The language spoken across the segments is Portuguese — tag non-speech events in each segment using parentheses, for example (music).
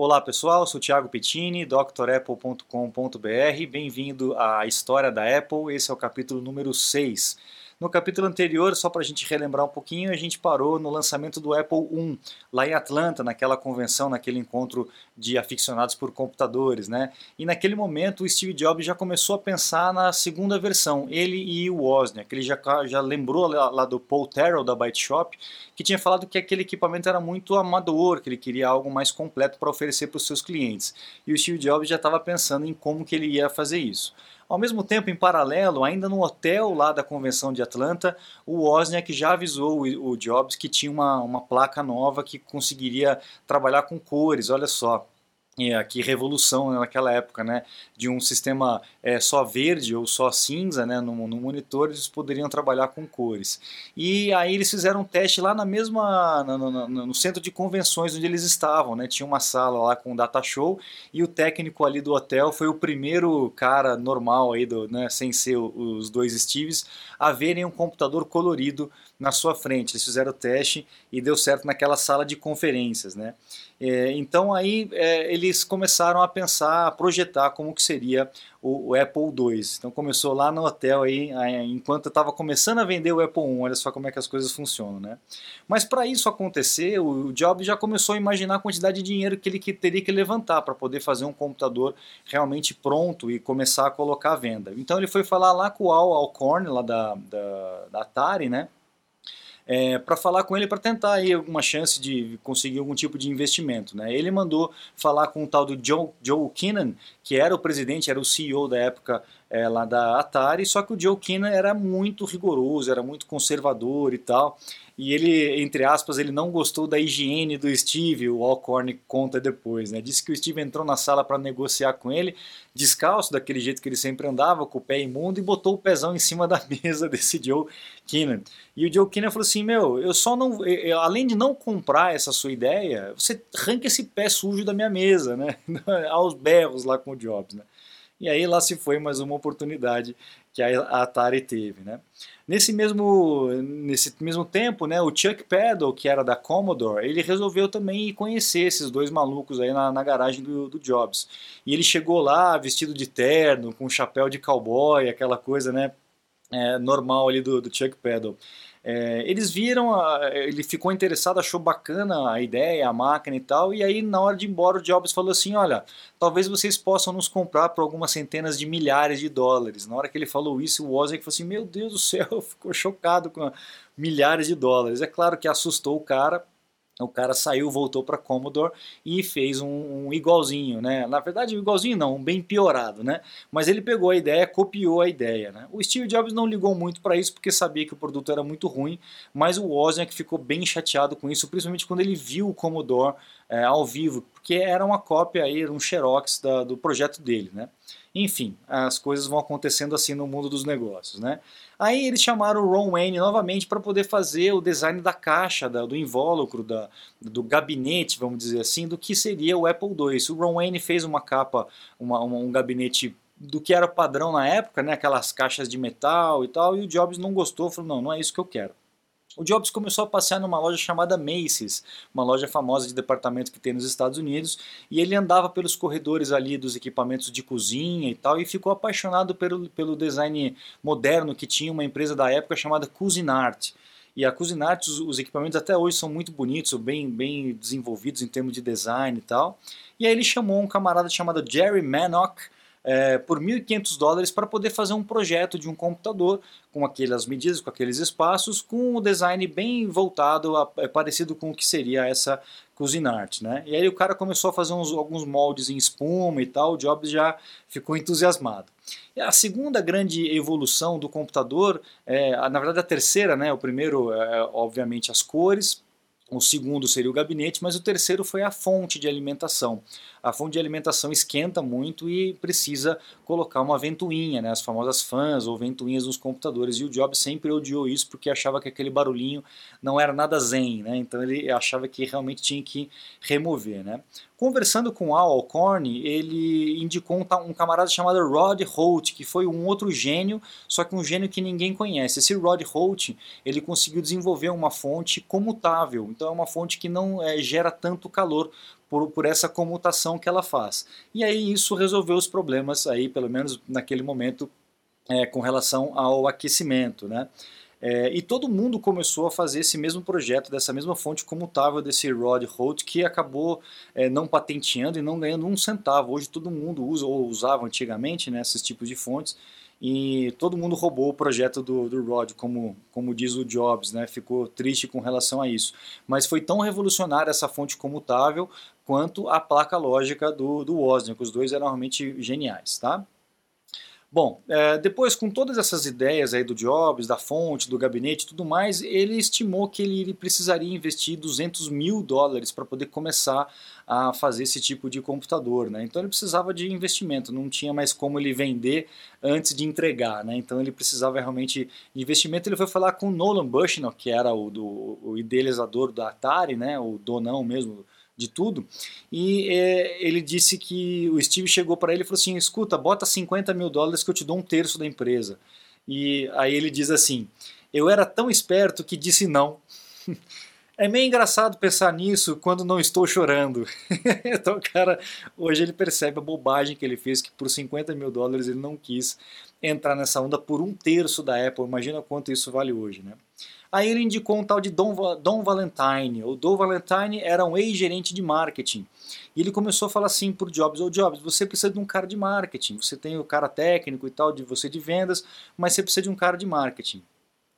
Olá pessoal, sou Thiago Pettini, drapple.com.br. Bem-vindo à História da Apple. Esse é o capítulo número 6. No capítulo anterior, só para a gente relembrar um pouquinho, a gente parou no lançamento do Apple I, lá em Atlanta, naquela convenção, naquele encontro de aficionados por computadores, né? E naquele momento o Steve Jobs já começou a pensar na segunda versão, ele e o Wozniak. Ele já, já lembrou lá, lá do Paul Terrell da Byte Shop, que tinha falado que aquele equipamento era muito amador, que ele queria algo mais completo para oferecer para os seus clientes. E o Steve Jobs já estava pensando em como que ele ia fazer isso. Ao mesmo tempo, em paralelo, ainda no hotel lá da convenção de Atlanta, o Wozniak já avisou o, Jobs que tinha uma, uma placa nova que conseguiria trabalhar com cores, olha só. É, que revolução naquela época, né? De um sistema é, só verde ou só cinza, né? No, no, monitor eles poderiam trabalhar com cores. E aí eles fizeram um teste lá na mesma, no, no, no, centro de convenções onde eles estavam, né? Tinha uma sala lá com data show e o técnico ali do hotel foi o primeiro cara normal aí do, né? Sem ser os dois Steves a verem um computador colorido na sua frente. Eles fizeram o teste e deu certo naquela sala de conferências, né? É, então aí é, eles começaram a pensar, a projetar como que seria o, o, Apple II. Então começou lá no hotel aí, enquanto estava começando a vender o Apple I, olha só como é que as coisas funcionam, né? Mas para isso acontecer, o Jobs já começou a imaginar a quantidade de dinheiro que ele que teria que levantar para poder fazer um computador realmente pronto e começar a colocar à venda. Então ele foi falar lá com o Al Alcorn, lá da, da, da Atari, né? É, para falar com ele para tentar aí alguma chance de conseguir algum tipo de investimento. Né? Ele mandou falar com o tal do Joe, Joe Kinnan, que era o presidente, era o CEO da época é, lá da Atari, só que o Joe Kinnan era muito rigoroso, era muito conservador e tal e ele, entre aspas, ele não gostou da higiene do Steve, o Alcorn conta depois, né? Disse que o Steve entrou na sala para negociar com ele, descalço, daquele jeito que ele sempre andava, com o pé imundo, e botou o pezão em cima (laughs) da mesa desse Joe Kinnan. E o Joe Kinnan falou assim, meu, eu só não, eu, além de não comprar essa sua ideia, você arranca esse pé sujo da minha mesa, né? (laughs) Aos berros lá com o Jobs, né? E aí lá se foi mais uma oportunidade que a Atari teve, né? Nesse mesmo, nesse mesmo tempo, né, o Chuck Peddle, que era da Commodore, ele resolveu também conhecer esses dois malucos aí na, na garagem do, do, Jobs. E ele chegou lá vestido de terno, com chapéu de cowboy, aquela coisa né, é, normal ali do, do Chuck Peddle. É, eles viram, ele ficou interessado, achou bacana a ideia, a máquina e tal, e aí na hora de ir embora o Jobs falou assim, olha, talvez vocês possam nos comprar por algumas centenas de milhares de dólares. Na hora que ele falou isso, o Wozniak falou assim, meu Deus do céu, (laughs) ficou chocado com milhares de dólares. É claro que assustou o cara, o cara saiu, voltou para Commodore e fez um, um, igualzinho, né? Na verdade, igualzinho não, um bem piorado, né? Mas ele pegou a ideia, copiou a ideia, né? O Steve Jobs não ligou muito para isso porque sabia que o produto era muito ruim, mas o Wozniak ficou bem chateado com isso, principalmente quando ele viu o Commodore é, ao vivo, porque era uma cópia aí, um xerox da, do projeto dele, né? Enfim, as coisas vão acontecendo assim no mundo dos negócios, né? Aí eles chamaram o Ron Wayne novamente para poder fazer o design da caixa, da, do invólucro, da, do gabinete, vamos dizer assim, do que seria o Apple II. O Ron Wayne fez uma capa, uma, uma, um gabinete do que era padrão na época, né? Aquelas caixas de metal e tal, e o Jobs não gostou, falou, não, não é isso que eu quero. O Jobs começou a passear numa loja chamada Macy's, uma loja famosa de departamento que tem nos Estados Unidos, e ele andava pelos corredores ali dos equipamentos de cozinha e tal, e ficou apaixonado pelo, pelo design moderno que tinha uma empresa da época chamada Cuisinart. E a Cuisinart, os, os equipamentos até hoje são muito bonitos, bem, bem desenvolvidos em termos de design e tal. E aí ele chamou um camarada chamado Jerry Manock, é, por 1.500 dólares para poder fazer um projeto de um computador com aquelas medidas, com aqueles espaços, com o um design bem voltado, a, é parecido com o que seria essa Cuisinart, né? E aí o cara começou a fazer uns, alguns moldes em espuma e tal, o Jobs já ficou entusiasmado. E a segunda grande evolução do computador, é, na verdade a terceira, né? O primeiro, é, obviamente, as cores, o segundo seria o gabinete, mas o terceiro foi a fonte de alimentação. A fonte de alimentação esquenta muito e precisa colocar uma ventoinha, né, as famosas fãs ou ventoinhas nos computadores. E o Jobs sempre odiou isso porque achava que aquele barulhinho não era nada zen, né, então ele achava que realmente tinha que remover. Né. Conversando com Al Alcorn, ele indicou um, camarada chamado Rod Holt, que foi um outro gênio, só que um gênio que ninguém conhece. Esse Rod Holt, ele conseguiu desenvolver uma fonte comutável, então é uma fonte que não é, gera tanto calor por, por essa comutação que ela faz. E aí isso resolveu os problemas aí, pelo menos naquele momento, é, com relação ao aquecimento, né? É, e todo mundo começou a fazer esse mesmo projeto, dessa mesma fonte comutável desse Rod Holt, que acabou é, não patenteando e não ganhando um centavo. Hoje todo mundo usa, ou usava antigamente, né, esses tipos de fontes, e todo mundo roubou o projeto do, do Rod, como, como diz o Jobs, né, ficou triste com relação a isso. Mas foi tão revolucionária essa fonte comutável quanto a placa lógica do, do Wozniak, os dois eram realmente geniais. Tá? Bom, é, depois com todas essas ideias aí do Jobs, da fonte, do gabinete e tudo mais, ele estimou que ele precisaria investir 200 mil dólares para poder começar a fazer esse tipo de computador. Né? Então ele precisava de investimento, não tinha mais como ele vender antes de entregar. Né? Então ele precisava realmente de investimento. Ele foi falar com o Nolan Bushnell, que era o, do, o idealizador da Atari, né? o donão mesmo de tudo. E é, ele disse que o Steve chegou para ele e falou assim: escuta, bota 50 mil dólares que eu te dou um terço da empresa. E aí ele diz assim: eu era tão esperto que disse não. (laughs) É meio engraçado pensar nisso quando não estou chorando. (laughs) então, cara, hoje ele percebe a bobagem que ele fez, que por 50 mil dólares ele não quis entrar nessa onda por um terço da Apple. Imagina quanto isso vale hoje, né? Aí ele indicou um tal de Don, Don Valentine. O Don Valentine era um ex-gerente de marketing. E ele começou a falar assim por Jobs, ô oh, Jobs, você precisa de um cara de marketing. Você tem o cara técnico e tal, de você de vendas, mas você precisa de um cara de marketing.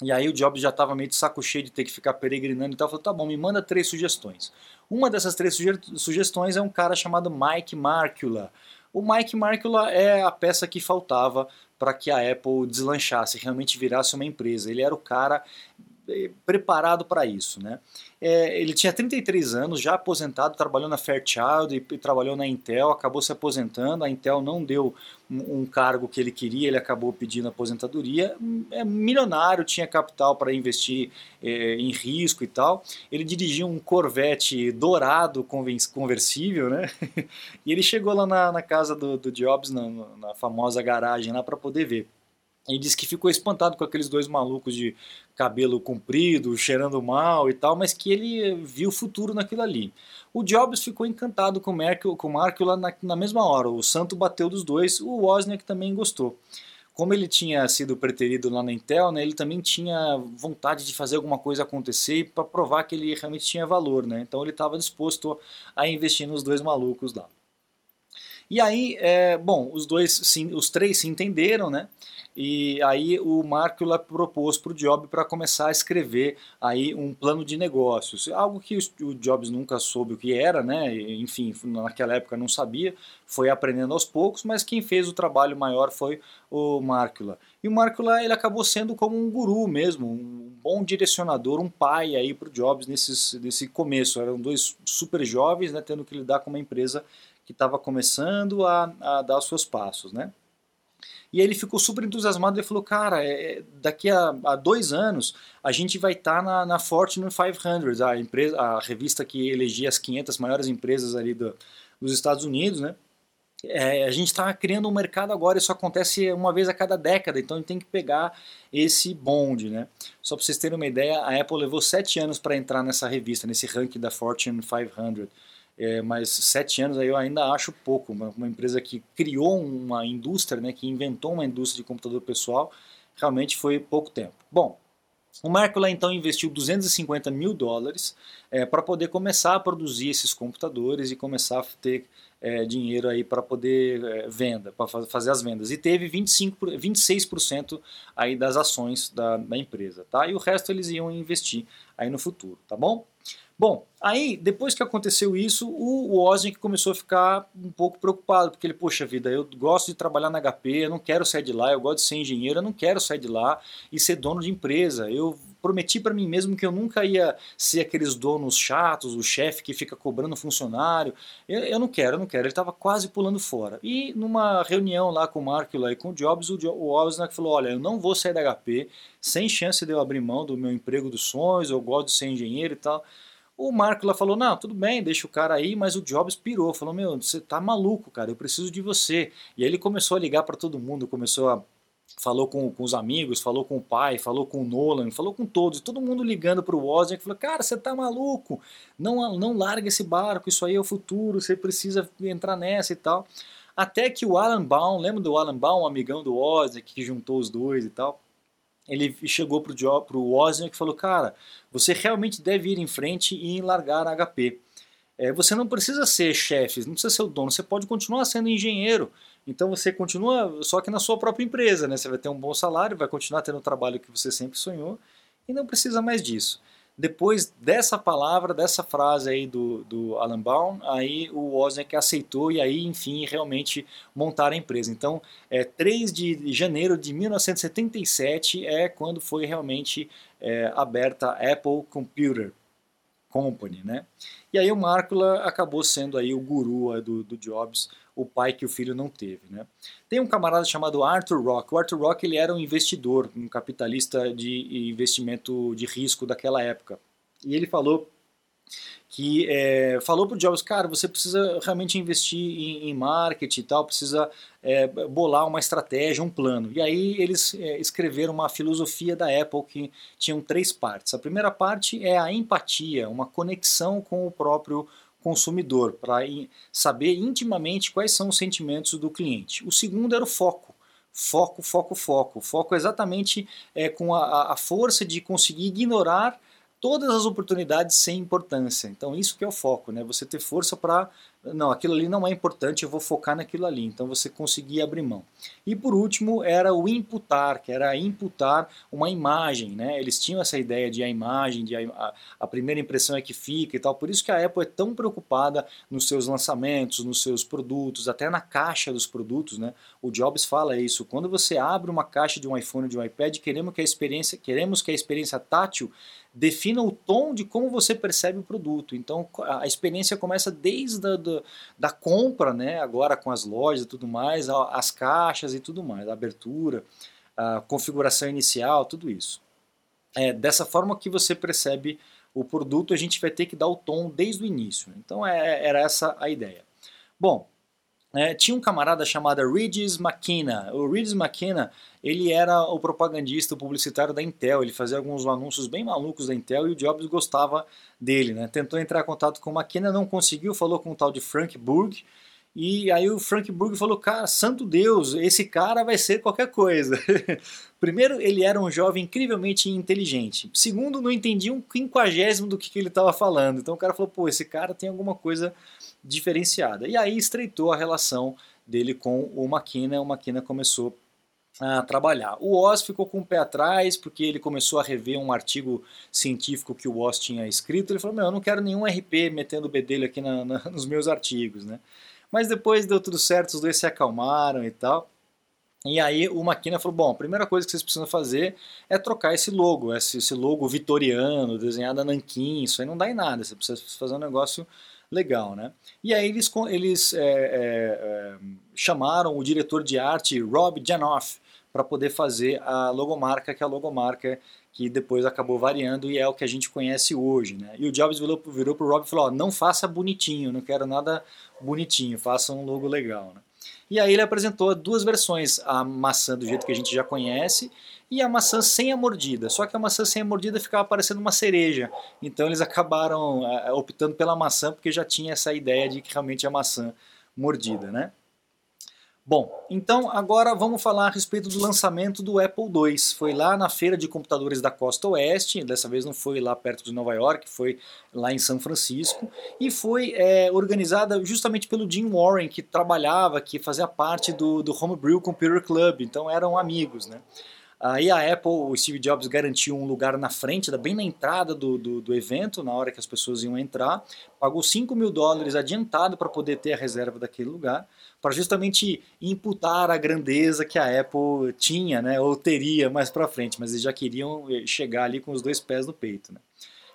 E aí o Jobs já estava meio de saco cheio de ter que ficar peregrinando e tal. Falou, tá bom, me manda três sugestões. Uma dessas três sugestões é um cara chamado Mike Markula. O Mike Markula é a peça que faltava para que a Apple deslanchasse, realmente virasse uma empresa. Ele era o cara preparado para isso. Né? É, ele tinha 33 anos, já aposentado, trabalhou na Fairchild e, e, trabalhou na Intel, acabou se aposentando. A Intel não deu um, um cargo que ele queria, ele acabou pedindo aposentadoria. É milionário, tinha capital para investir é, em risco e tal. Ele dirigia um Corvette dourado conversível, né? (laughs) e ele chegou lá na, na casa do, do Jobs, na, na famosa garagem lá, para poder ver. E disse que ficou espantado com aqueles dois malucos de cabelo comprido, cheirando mal e tal, mas que ele viu futuro naquilo ali. O Jobs ficou encantado com o Mark, com o Mark lá na, na mesma hora. O santo bateu dos dois, o Wozniak também gostou. Como ele tinha sido preterido lá na Intel, né, ele também tinha vontade de fazer alguma coisa acontecer para provar que ele realmente tinha valor. Né? Então ele estava disposto a investir nos dois malucos lá. E aí, é, bom, os dois, sim, os três se entenderam, né? E aí o Markula propôs para o Jobs para começar a escrever aí um plano de negócios, algo que o Jobs nunca soube o que era, né? Enfim, naquela época não sabia, foi aprendendo aos poucos, mas quem fez o trabalho maior foi o Markula. E o Markula ele acabou sendo como um guru mesmo, um bom direcionador, um pai aí para o Jobs nesses, nesse começo. Eram dois super jovens, né, tendo que lidar com uma empresa que estava começando a, a dar os seus passos, né? E aí ele ficou super entusiasmado e falou, cara, é, daqui a, a, dois anos a gente vai estar tá na, na, Fortune 500, a, empresa, a revista que elegia as 500 maiores empresas ali do, dos Estados Unidos, né? É, a gente está criando um mercado agora, isso acontece uma vez a cada década, então a gente tem que pegar esse bonde, né? Só para vocês terem uma ideia, a Apple levou sete anos para entrar nessa revista, nesse ranking da Fortune 500 é, mas sete anos aí eu ainda acho pouco. Uma, uma, empresa que criou uma indústria, né, que inventou uma indústria de computador pessoal, realmente foi pouco tempo. Bom, o Marco lá então investiu 250 mil dólares é, para poder começar a produzir esses computadores e começar a ter é, dinheiro aí para poder é, venda, para fazer as vendas. E teve 25, 26% aí das ações da, da empresa, tá? E o resto eles iam investir aí no futuro, tá bom? Bom, aí depois que aconteceu isso, o Wozniak começou a ficar um pouco preocupado, porque ele, poxa vida, eu gosto de trabalhar na HP, eu não quero sair de lá, eu gosto de ser engenheiro, eu não quero sair de lá e ser dono de empresa. Eu prometi para mim mesmo que eu nunca ia ser aqueles donos chatos, o chefe que fica cobrando funcionário. Eu, eu, não quero, eu não quero. Ele estava quase pulando fora. E numa reunião lá com o Mark e com o Jobs, o, o Wozniak falou, olha, eu não vou sair da HP, sem chance de eu abrir mão do meu emprego dos sonhos, eu gosto de ser engenheiro e tal. O Marco lá falou, não, tudo bem, deixa o cara aí, mas o Jobs pirou, falou, meu, você tá maluco, cara, eu preciso de você. E aí ele começou a ligar para todo mundo, começou a falou com, com os amigos, falou com o pai, falou com o Nolan, falou com todos, todo mundo ligando para o Wozniak, falou, cara, você tá maluco, não, não larga esse barco, isso aí é o futuro, você precisa entrar nessa e tal. Até que o Alan Baum, lembra do Alan Baum, um amigão do Wozniak, que juntou os dois e tal, ele chegou para o Wozniak e falou, cara, você realmente deve ir em frente e largar a HP. É, você não precisa ser chefe, não precisa ser o dono, você pode continuar sendo engenheiro, então você continua, só que na sua própria empresa, né? Você vai ter um bom salário, vai continuar tendo o trabalho que você sempre sonhou e não precisa mais disso. Depois dessa palavra, dessa frase aí do, do Alan Baum, aí o Wozniak aceitou e aí, enfim, realmente montaram a empresa. Então, é, 3 de janeiro de 1977 é quando foi realmente é, aberta a Apple Computer Company, né? E aí o Markula acabou sendo aí o guru do, do Jobs, o pai que o filho não teve. Né? Tem um camarada chamado Arthur Rock. O Arthur Rock ele era um investidor, um capitalista de investimento de risco daquela época. E ele falou que é, falou para o Jobs, cara, você precisa realmente investir em, em marketing e tal, precisa é, bolar uma estratégia, um plano. E aí eles é, escreveram uma filosofia da Apple que tinham três partes. A primeira parte é a empatia, uma conexão com o próprio consumidor, para saber intimamente quais são os sentimentos do cliente. O segundo era o foco. Foco, foco, foco. Foco exatamente é, com a, a força de conseguir ignorar todas as oportunidades sem importância. Então isso que é o foco, né? Você ter força para não, aquilo ali não é importante, eu vou focar naquilo ali. Então você conseguia abrir mão. E por último era o imputar, que era imputar uma imagem, né? Eles tinham essa ideia de a imagem, de a, a, primeira impressão é que fica e tal. Por isso que a Apple é tão preocupada nos seus lançamentos, nos seus produtos, até na caixa dos produtos, né? O Jobs fala isso. Quando você abre uma caixa de um iPhone, de um iPad, queremos que a experiência, queremos que a experiência tátil defina o tom de como você percebe o produto. Então a experiência começa desde a da, da compra, né, agora com as lojas e tudo mais, as caixas e tudo mais, a abertura, a configuração inicial, tudo isso. É dessa forma que você percebe o produto, a gente vai ter que dar o tom desde o início. Então é, era essa a ideia. Bom, é, tinha um camarada chamado Regis McKenna. O Regis McKenna, ele era o propagandista, o publicitário da Intel. Ele fazia alguns anúncios bem malucos da Intel e o Jobs gostava dele. Né? Tentou entrar em contato com o McKenna, não conseguiu, falou com o tal de Frank Burg. E aí o Frank Burg falou, cara, santo Deus, esse cara vai ser qualquer coisa. (laughs) Primeiro, ele era um jovem incrivelmente inteligente. Segundo, não entendia um quinquagésimo do que, que ele estava falando. Então o cara falou, pô, esse cara tem alguma coisa diferenciada. E aí estreitou a relação dele com o Maquina, o Maquina começou a trabalhar. O Oz ficou com o pé atrás porque ele começou a rever um artigo científico que o Oz tinha escrito. Ele falou: Meu, eu não quero nenhum RP metendo o bedelho aqui na, na, (laughs) nos meus artigos. Né? Mas depois deu tudo certo, os dois se acalmaram e tal. E aí o Maquina falou: Bom, a primeira coisa que vocês precisam fazer é trocar esse logo, esse, logo vitoriano, desenhado a nanquim. Isso aí não dá em nada, você precisa fazer um negócio legal, né? E aí eles, eles é, é, é, chamaram o diretor de arte Rob Janoff para poder fazer a logomarca, que é a logomarca que depois acabou variando e é o que a gente conhece hoje, né? E o Jobs virou, virou para o Rob e falou, ó, não faça bonitinho, não quero nada bonitinho, faça um logo legal, né? E aí ele apresentou duas versões, a maçã do jeito que a gente já conhece e a maçã sem a mordida. Só que a maçã sem a mordida ficava parecendo uma cereja. Então eles acabaram uh, optando pela maçã porque já tinha essa ideia de que realmente é maçã mordida, né? Bom, então agora vamos falar a respeito do lançamento do Apple II. Foi lá na feira de computadores da Costa Oeste, dessa vez não foi lá perto de Nova York, foi lá em São Francisco, e foi é, organizada justamente pelo Jim Warren, que trabalhava, que fazia parte do, do Homebrew Computer Club, então eram amigos, né? Aí a Apple, o Steve Jobs garantiu um lugar na frente, bem na entrada do, do, do evento, na hora que as pessoas iam entrar, pagou 5 mil dólares adiantado para poder ter a reserva daquele lugar, para justamente imputar a grandeza que a Apple tinha, né, ou teria mais para frente, mas eles já queriam eh, chegar ali com os dois pés no peito. Né.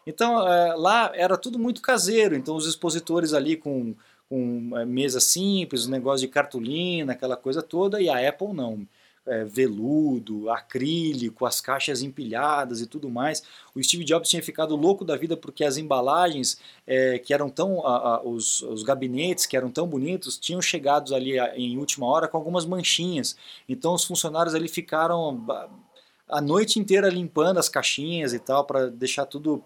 Então é, lá era tudo muito caseiro, então os expositores ali com, com é, mesa simples, um negócio de cartolina, aquela coisa toda, e a Apple não é, veludo, acrílico, as caixas empilhadas e tudo mais. O Steve Jobs tinha ficado louco da vida porque as embalagens é, que eram tão. A, a, os, os, gabinetes que eram tão bonitos tinham chegado ali a, em última hora com algumas manchinhas. Então os funcionários ali ficaram a noite inteira limpando as caixinhas e tal para deixar tudo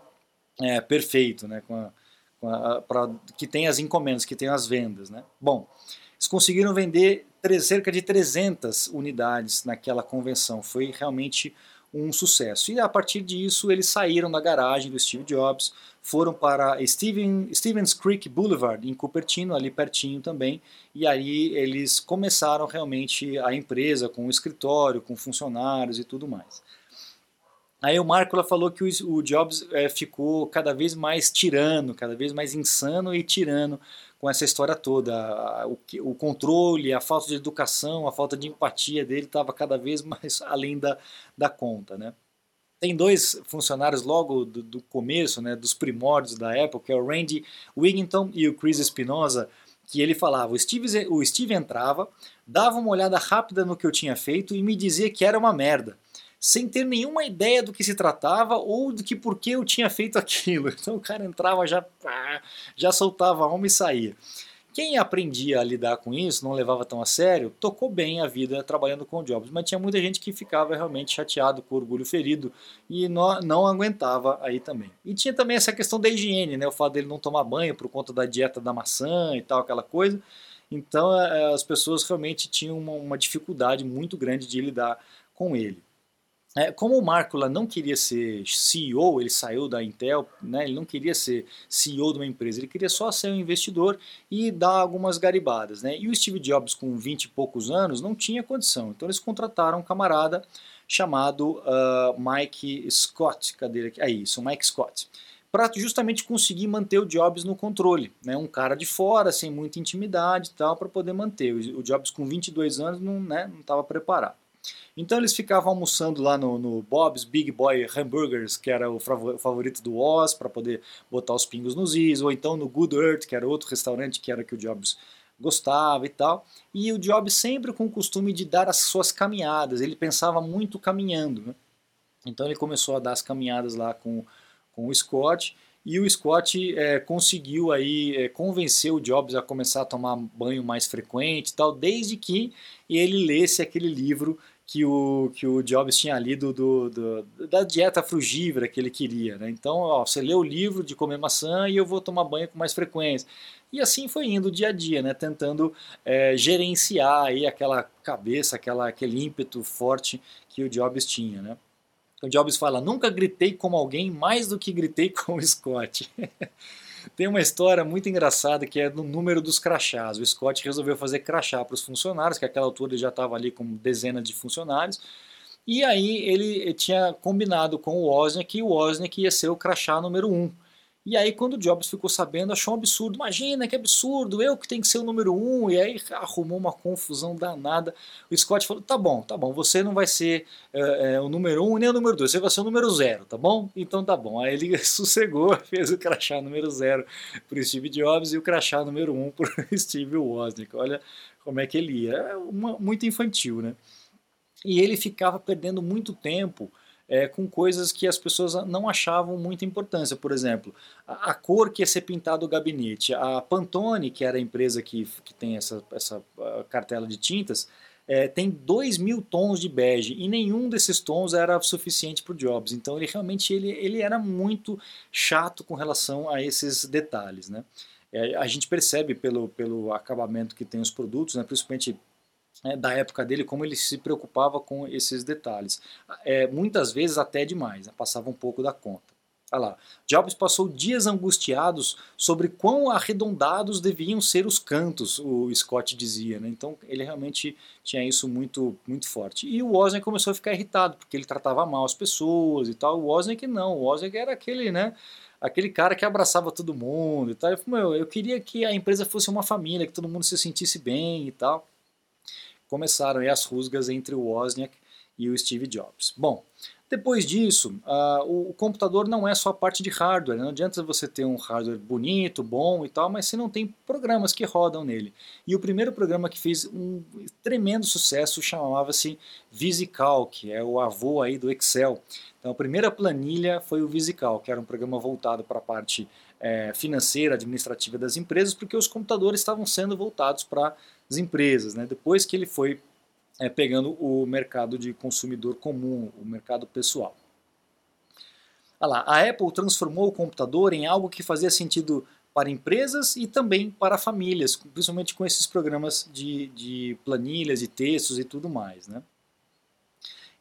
é, perfeito, né? Com a, com a, pra, que tem as encomendas, que tem as vendas, né? Bom, eles conseguiram vender cerca de 300 unidades naquela convenção. Foi realmente um sucesso. E a partir disso, eles saíram da garagem do Steve Jobs, foram para Steven, Stevens Creek Boulevard, em Cupertino, ali pertinho também, e aí eles começaram realmente a empresa com o escritório, com funcionários e tudo mais. Aí o Marco falou que o, Jobs é, ficou cada vez mais tirano, cada vez mais insano e tirano com essa história toda. O, o controle, a falta de educação, a falta de empatia dele estava cada vez mais (laughs) além da, da conta, né? Tem dois funcionários logo do, do, começo, né, dos primórdios da época, que é o Randy Wigginton e o Chris Espinosa, que ele falava, o Steve, o Steve entrava, dava uma olhada rápida no que eu tinha feito e me dizia que era uma merda sem ter nenhuma ideia do que se tratava ou do que por que eu tinha feito aquilo. (laughs) Então o cara entrava, já, já soltava a alma e saía. Quem aprendia a lidar com isso, não levava tão a sério, tocou bem a vida trabalhando com Jobs, mas tinha muita gente que ficava realmente chateado, com orgulho ferido e não, não aguentava aí também. E tinha também essa questão da higiene, né? o fato dele não tomar banho por conta da dieta da maçã e tal, aquela coisa. Então é, as pessoas realmente tinham uma, uma dificuldade muito grande de lidar com ele. É, como o Markula não queria ser CEO, ele saiu da Intel, né, ele não queria ser CEO de uma empresa, ele queria só ser um investidor e dar algumas garibadas. Né? E o Steve Jobs, com 20 e poucos anos, não tinha condição. Então eles contrataram um camarada chamado uh, Mike Scott. Cadê ele aqui? É isso, Mike Scott. Para justamente conseguir manter o Jobs no controle. Né? Um cara de fora, sem muita intimidade e tal, para poder manter. O Jobs, com 22 anos, não estava né, preparado. Então eles ficavam almoçando lá no, no, Bob's Big Boy Hamburgers, que era o favorito do Oz, para poder botar os pingos nos is, ou então no Good Earth, que era outro restaurante que era que o Jobs gostava e tal. E o Jobs sempre com o costume de dar as suas caminhadas, ele pensava muito caminhando. Né? Então ele começou a dar as caminhadas lá com, com o Scott, e o Scott é, conseguiu aí é, convencer o Jobs a começar a tomar banho mais frequente tal, desde que ele lesse aquele livro que o, que o Jobs tinha lido do, do, da dieta frugívora que ele queria. Né? Então, ó, você lê o livro de comer maçã e eu vou tomar banho com mais frequência. E assim foi indo dia a dia, né? tentando é, gerenciar aí aquela cabeça, aquela, aquele ímpeto forte que o Jobs tinha. Né? O Jobs fala: nunca gritei como alguém mais do que gritei com o Scott. (laughs) Tem uma história muito engraçada que é do número dos crachás. O Scott resolveu fazer crachá para os funcionários, que àquela altura ele já estava ali com dezenas de funcionários. E aí ele tinha combinado com o Wozniak que o Wozniak ia ser o crachá número um. E aí, quando o Jobs ficou sabendo, achou um absurdo. Imagina que absurdo, eu que tenho que ser o número um. E aí arrumou uma confusão danada. O Scott falou: tá bom, tá bom, você não vai ser é, é, o número um nem o número dois, você vai ser o número zero, tá bom? Então tá bom. Aí ele (laughs) sossegou, (laughs) fez o crachá número zero para o Steve Jobs e o crachá número um para o (laughs) Steve Wozniak. Olha como é que ele ia. É uma, muito infantil, né? E ele ficava perdendo muito tempo é, com coisas que as pessoas não achavam muita importância. Por exemplo, a, a, cor que ia ser pintada o gabinete. A Pantone, que era a empresa que, que tem essa, essa cartela de tintas, é, tem 2 mil tons de bege e nenhum desses tons era suficiente para o Jobs. Então ele realmente ele, ele era muito chato com relação a esses detalhes. Né? É, a gente percebe pelo, pelo acabamento que tem os produtos, né, principalmente é, da época dele, como ele se preocupava com esses detalhes. É, muitas vezes até demais, né? passava um pouco da conta. Olha lá, Jobs passou dias angustiados sobre quão arredondados deviam ser os cantos, o Scott dizia. Né? Então ele realmente tinha isso muito, muito forte. E o Wozniak começou a ficar irritado, porque ele tratava mal as pessoas e tal. O Wozniak não, o Wozniak era aquele, né? aquele cara que abraçava todo mundo e tal. Eu, meu, eu queria que a empresa fosse uma família, que todo mundo se sentisse bem e tal começaram as rusgas entre o Wozniak e o Steve Jobs. Bom, depois disso, uh, o, computador não é só a parte de hardware. Não adianta você ter um hardware bonito, bom e tal, mas você não tem programas que rodam nele. E o primeiro programa que fez um tremendo sucesso chamava-se VisiCal, que é o avô aí do Excel. Então a primeira planilha foi o VisiCal, que era um programa voltado para a parte é, financeira, administrativa das empresas, porque os computadores estavam sendo voltados para as empresas. Né? Depois que ele foi é, pegando o mercado de consumidor comum, o mercado pessoal. Olha lá, a Apple transformou o computador em algo que fazia sentido para empresas e também para famílias, principalmente com esses programas de, de planilhas, de textos e tudo mais. Né?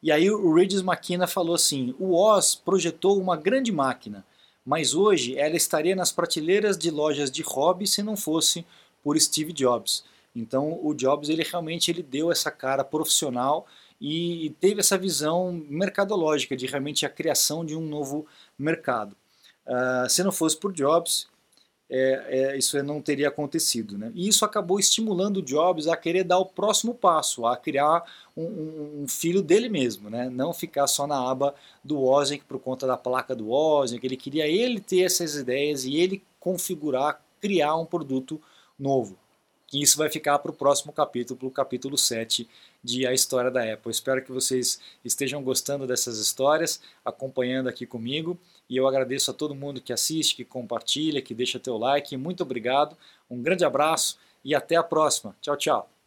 E aí o Regis McKenna falou assim, o Oz projetou uma grande máquina, mas hoje ela estaria nas prateleiras de lojas de hobby se não fosse por Steve Jobs. Então o Jobs ele realmente ele deu essa cara profissional e teve essa visão mercadológica de realmente a criação de um novo mercado. Uh, se não fosse por Jobs, é, é, isso não teria acontecido. Né? E isso acabou estimulando o Jobs a querer dar o próximo passo, a criar um, um filho dele mesmo, né? não ficar só na aba do Wozniak por conta da placa do Wozniak. Ele queria ele ter essas ideias e ele configurar, criar um produto novo. E isso vai ficar para o próximo capítulo, para o capítulo 7 de A História da Apple. Espero que vocês estejam gostando dessas histórias, acompanhando aqui comigo. E eu agradeço a todo mundo que assiste, que compartilha, que deixa teu like. Muito obrigado, um grande abraço e até a próxima. Tchau, tchau.